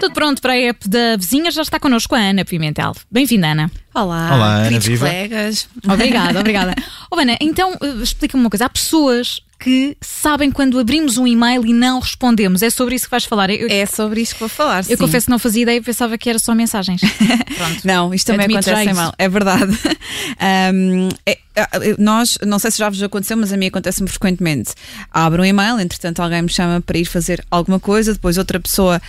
Tudo pronto para a app da vizinha, já está connosco a Ana Pimentel. Bem-vinda, Ana. Olá, Olá, Ana, queridos colegas. Obrigada, obrigada. Oh, Ana, então eh, explica-me uma coisa. Há pessoas que sabem quando abrimos um e-mail e não respondemos. É sobre isso que vais falar. Eu, É sobre isto que vou falar. eu sim. confesso que não fazia ideia, pensava que era só mensagens. Pronto. Não, isto também Admito acontece isso. mal. É verdade. Ahm, é- nós, não sei se já vos aconteceu, mas a mim acontece-me frequentemente. Abro um e-mail, entretanto alguém me chama para ir fazer alguma coisa, depois outra pessoa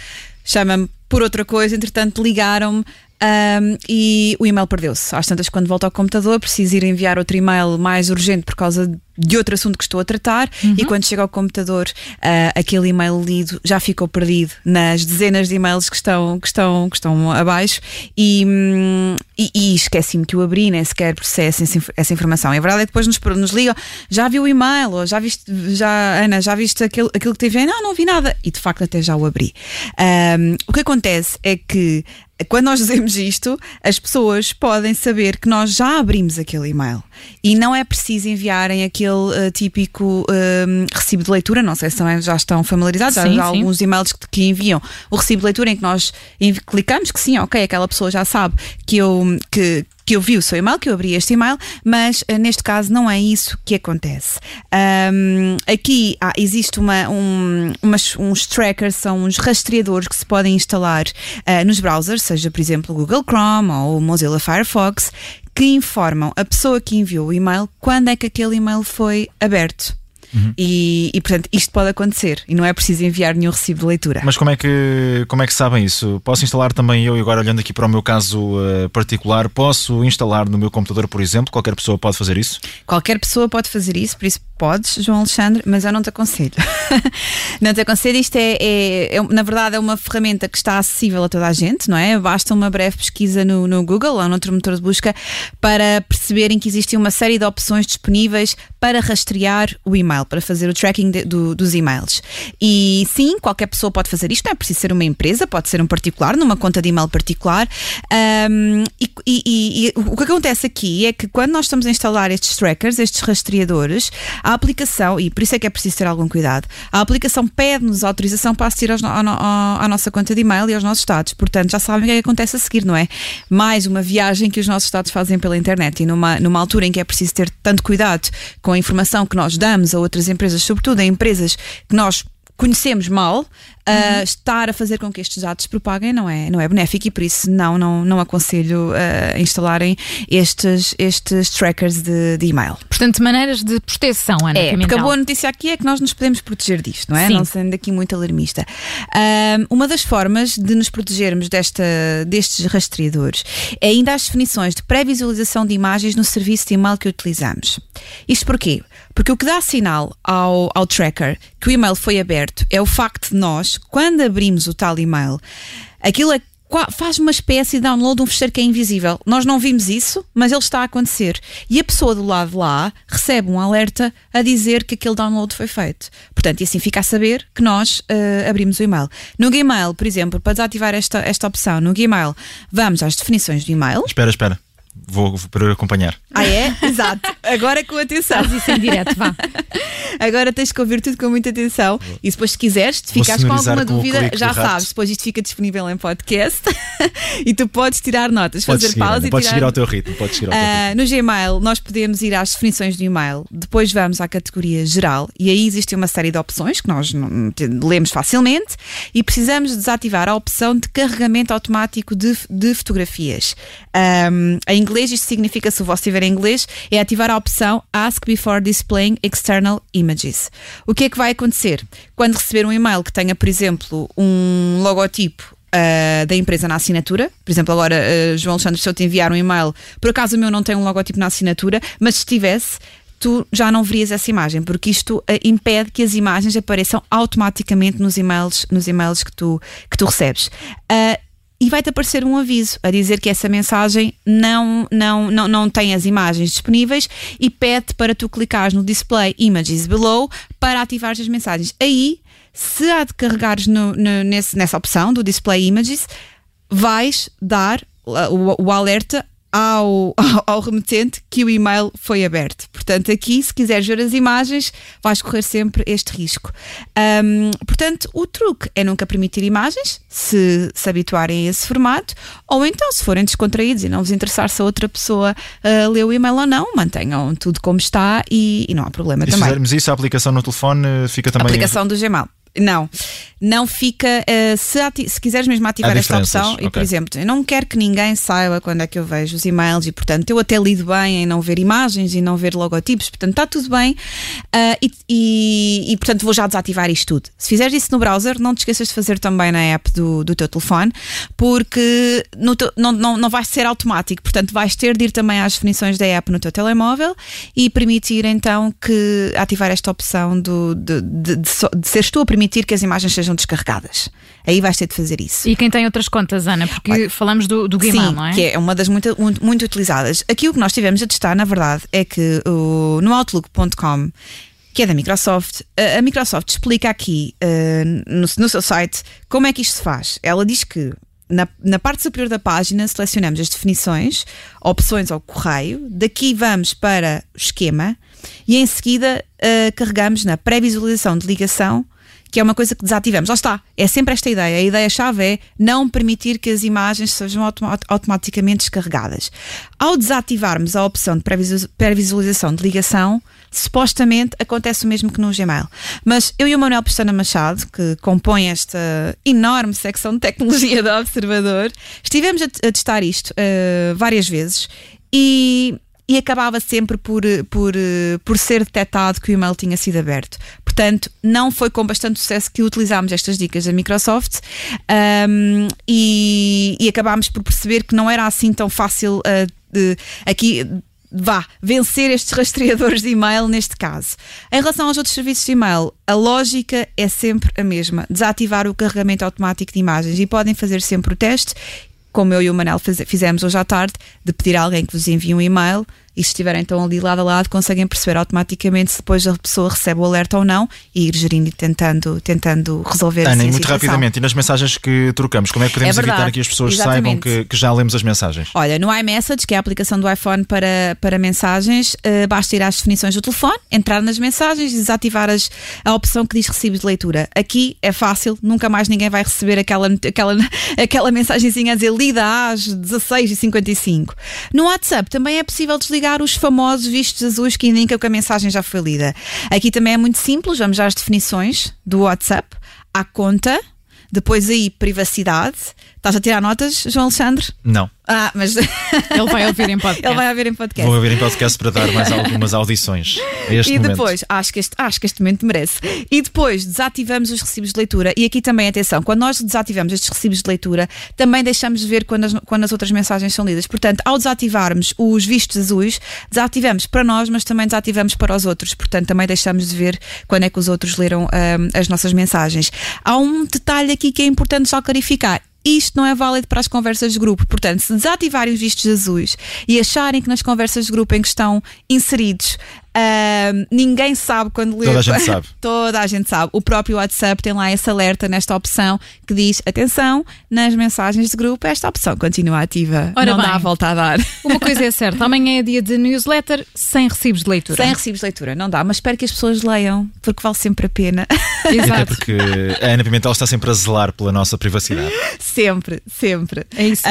chama-me por outra coisa, entretanto ligaram-me. ahm, e o e-mail perdeu-se. Às tantas, quando volto ao computador, preciso ir enviar outro e-mail mais urgente por causa de outro assunto que estou a tratar. E quando chego ao computador, ah, aquele e-mail lido já ficou perdido nas dezenas de e-mails que estão, que estão, que estão abaixo. E, hum, e, e esqueci-me que o abri, nem sequer processo essa, inf- essa informação. E a verdade é que depois nos, nos ligam, já viu o e-mail, ou já viste, já, Ana, já viste aquilo, aquilo que teve? Não, não vi nada. E de facto até já o abri. Ahm, o que acontece é que quando nós dizemos isto, as pessoas podem saber que nós já abrimos aquele e-mail e não é preciso enviarem aquele eh, típico hum, recibo de leitura. Não sei se também já estão familiarizados, Sim, há sim. alguns e-mails que, que enviam o recibo de leitura em que nós clicamos que sim, ok, aquela pessoa já sabe que eu, que, que eu vi o seu e-mail, que eu abri este e-mail, mas eh, neste caso não é isso que acontece. Ahm, aqui há- existe uma, um, umas- uns trackers, são uns rastreadores que se podem instalar ah, nos browsers, seja por exemplo o Google Chrome ou o Mozilla Firefox, que informam a pessoa que enviou o e-mail quando é que aquele e-mail foi aberto. E, e, portanto isto pode acontecer e não é preciso enviar nenhum recibo de leitura. Mas como é, que, como é que sabem isso? Posso instalar também eu, e agora olhando aqui para o meu caso eh, particular, posso instalar no meu computador, por exemplo? Qualquer pessoa pode fazer isso? Qualquer pessoa pode fazer isso, por isso podes, João Alexandre, mas eu não te aconselho. não te aconselho. Isto é, é- é- na verdade, é uma ferramenta que está acessível a toda a gente, não é? Basta uma breve pesquisa no, no Google ou noutro motor de busca para perceberem que existe uma série de opções disponíveis para rastrear o e-mail, para fazer o tracking de- do- dos e-mails. E sim, qualquer pessoa pode fazer isto, não é preciso ser uma empresa, pode ser um particular, numa conta de e-mail particular. Ahm, e, e- e- o que acontece aqui é que quando nós estamos a instalar estes trackers, estes rastreadores, a aplicação, e por isso é que é preciso ter algum cuidado, a aplicação pede-nos autorização para assistir aos ao ao- à nossa conta de e-mail e aos nossos dados. Portanto, já sabem o que é que acontece a seguir, não é? Mais uma viagem que os nossos dados fazem pela internet e numa, numa altura em que é preciso ter tanto cuidado com a informação que nós damos a outras empresas, sobretudo a empresas que nós conhecemos mal, uh, estar a fazer com que estes dados se propaguem não é, não é benéfico e por isso não, não, não aconselho uh, a instalarem estes, estes trackers de, de e-mail. Portanto, maneiras de proteção, Ana É, porque a boa notícia aqui é que nós nos podemos proteger disto, não é? Sim. Não sendo aqui muito alarmista. Ahm, uma das formas de nos protegermos desta, destes rastreadores é ainda as definições de pré-visualização de imagens no serviço de e-mail que utilizamos. Isto porquê? Porque o que dá sinal ao, ao tracker que o e-mail foi aberto é o facto de nós, quando abrimos o tal e-mail, aquilo é faz uma espécie de download de um fecheiro que é invisível. Nós não vimos isso, mas ele está a acontecer. E a pessoa do lado de lá recebe um alerta a dizer que aquele download foi feito. Portanto, e assim fica a saber que nós eh, abrimos o e-mail. No Gmail, por exemplo, para desativar esta, esta opção, no Gmail, vamos às definições do e-mail. Espera, espera. Vou, vou para acompanhar. Ah, é? Exato. Agora com atenção. Faz isso em direto, vá. Agora tens que ouvir tudo com muita atenção e depois, se quiseres, te ficares com alguma com dúvida, já sabes. Depois isto fica disponível em podcast e tu podes tirar notas, Podes fazer seguir, pausa e podes tirar... seguir ao teu ritmo. Podes seguir ao teu ritmo. Ah, no Gmail, nós podemos ir às definições do e-mail, depois vamos à categoria geral e aí existe uma série de opções que nós lemos facilmente e precisamos desativar a opção de carregamento automático de, de fotografias. Ahm, em inglês, isto significa, se o vosso estiver em inglês, é ativar a opção Ask Before Displaying External Images. O que é que vai acontecer? Quando receber um e-mail que tenha, por exemplo, um logotipo uh, da empresa na assinatura. Por exemplo, agora, uh, João Alexandre, se eu te enviar um e-mail, por acaso o meu não tem um logotipo na assinatura, mas se tivesse, tu já não verias essa imagem, porque isto uh, impede que as imagens apareçam automaticamente nos e-mails, nos e-mails que, tu, que tu recebes. Uh, e vai-te aparecer um aviso a dizer que essa mensagem não, não, não, não tem as imagens disponíveis e pede para tu clicares no display images below para ativar as mensagens. Aí, se há de carregares no, no- nesse- nessa opção do display images, vais dar o, o alerta ao, ao, ao, remetente que o e-mail foi aberto. Portanto, aqui, se quiseres ver as imagens, vais correr sempre este risco. Um, portanto, o truque é nunca permitir imagens, se se habituarem a esse formato, ou então, se forem descontraídos e não vos interessar se a outra pessoa uh, leu o e-mail ou não, mantenham tudo como está e, e não há problema e também. Se fizermos isso, a aplicação no telefone fica também. A aplicação do Gmail. Não, não fica. Uh, se, se, quiseres mesmo ativar esta opção, okay. e por exemplo, eu não quero que ninguém saiba quando é que eu vejo os e-mails e, portanto, eu até lido bem em não ver imagens e não ver logotipos, portanto, está tudo bem. Uh, e, e, e, portanto, vou já desativar isto tudo. Se fizeres isso no browser, não te esqueças de fazer também na app do, do teu telefone, porque teu, não, não, não vai ser automático, portanto, vais ter de ir também às definições da app no teu telemóvel e permitir então que ativar esta opção do, de, de, de, de seres tu a permitir permitir que as imagens sejam descarregadas. Aí vais ter de fazer isso. E quem tem outras contas, Ana? Porque Olha, falamos do, do Gmail, sim, não é? que é uma das muito, muito, muito utilizadas. Aqui o que nós tivemos a testar, na verdade, é que o, no Outlook.com que é da Microsoft. A Microsoft explica aqui uh, no, no, seu site como é que isto se faz. Ela diz que na, na, parte superior da página selecionamos as definições, opções ao correio, daqui vamos para o esquema e em seguida uh, carregamos na pré-visualização de ligação que é uma coisa que desativamos. Lá está, é sempre esta ideia. A ideia-chave é não permitir que as imagens sejam automaticamente descarregadas. Ao desativarmos a opção de pré-visualização de ligação, supostamente acontece o mesmo que no Gmail. Mas eu e o Manuel Pestana Machado, que compõe esta enorme secção de tecnologia do Observador, estivemos a, testar isto uh, várias vezes e e acabava sempre por, por, por ser detectado que o e-mail tinha sido aberto. Portanto, não foi com bastante sucesso que utilizámos estas dicas da Microsoft um, e, e acabámos por perceber que não era assim tão fácil uh, de, aqui vá, vencer estes rastreadores de e-mail neste caso. Em relação aos outros serviços de e-mail, a lógica é sempre a mesma: desativar o carregamento automático de imagens e podem fazer sempre o teste como eu e o Manel fizemos hoje à tarde, de pedir a alguém que vos envie um e-mail e se estiverem então ali lado a lado, conseguem perceber automaticamente se depois a pessoa recebe o alerta ou não e ir gerindo e tentando, tentando resolver Ana, assim, muito situação. rapidamente, e nas mensagens que trocamos, como é que podemos é evitar que as pessoas Exatamente. saibam que, que, já lemos as mensagens? Olha, no iMessage, que é a aplicação do iPhone para, para mensagens, uh, basta ir às definições do telefone, entrar nas mensagens e desativar as, a opção que diz recibos de leitura. Aqui é fácil, nunca mais ninguém vai receber aquela, aquela, aquela mensagenzinha a dizer lida às 16h55. No WhatsApp também é possível desligar os famosos vistos azuis que indicam que a mensagem já foi lida. Aqui também é muito simples, vamos às definições do WhatsApp, à conta, depois aí privacidade. Estás a tirar notas, João Alexandre? Não. Ah, mas. Ele vai ouvir em podcast. Ele vai ouvir em podcast. Vou ouvir em podcast para dar mais algumas audições. A este e momento. depois, acho que, este, acho que este momento merece. E depois desativamos os recibos de leitura. E aqui também, atenção, quando nós desativamos estes recibos de leitura, também deixamos de ver quando as, quando as outras mensagens são lidas. Portanto, ao desativarmos os vistos azuis, desativamos para nós, mas também desativamos para os outros. Portanto, também deixamos de ver quando é que os outros leram um, as nossas mensagens. Há um detalhe aqui que é importante só clarificar isto não é válido para as conversas de grupo. Portanto, se desativarem os vistos azuis e acharem que nas conversas de grupo em que estão inseridos Uh, ninguém sabe quando lê. Toda a gente sabe. Toda a gente sabe. O próprio WhatsApp tem lá esse alerta nesta opção que diz: atenção, nas mensagens de grupo, esta opção continua ativa. Ora Não bem, dá a volta a dar. Uma coisa é certa: amanhã é dia de newsletter sem recibos de leitura. Sem recibos de leitura, não dá, mas espero que as pessoas leiam, porque vale sempre a pena. Exato. Até porque a Ana Pimentel está sempre a zelar pela nossa privacidade. sempre, sempre. É isso.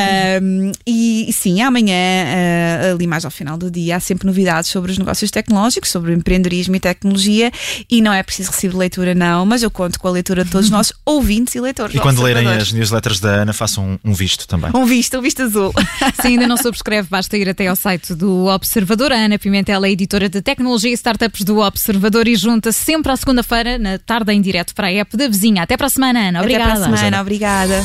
Um, e sim, amanhã, uh, ali mais ao final do dia, há sempre novidades sobre os negócios tecnológicos sobre empreendedorismo e tecnologia e não é preciso receber leitura, não, mas eu conto com a leitura de todos os nossos ouvintes e leitores. E quando lerem as newsletters da Ana, façam um, um visto também. Um visto, um visto azul. Se ainda não subscreve, basta ir até ao site do Observador. A Ana Pimentel é editora de tecnologia e startups do Observador e junta -se sempre à segunda-feira, na tarde em direto para a app da vizinha. Até para a semana, Ana. Obrigada. Até para a semana, obrigada.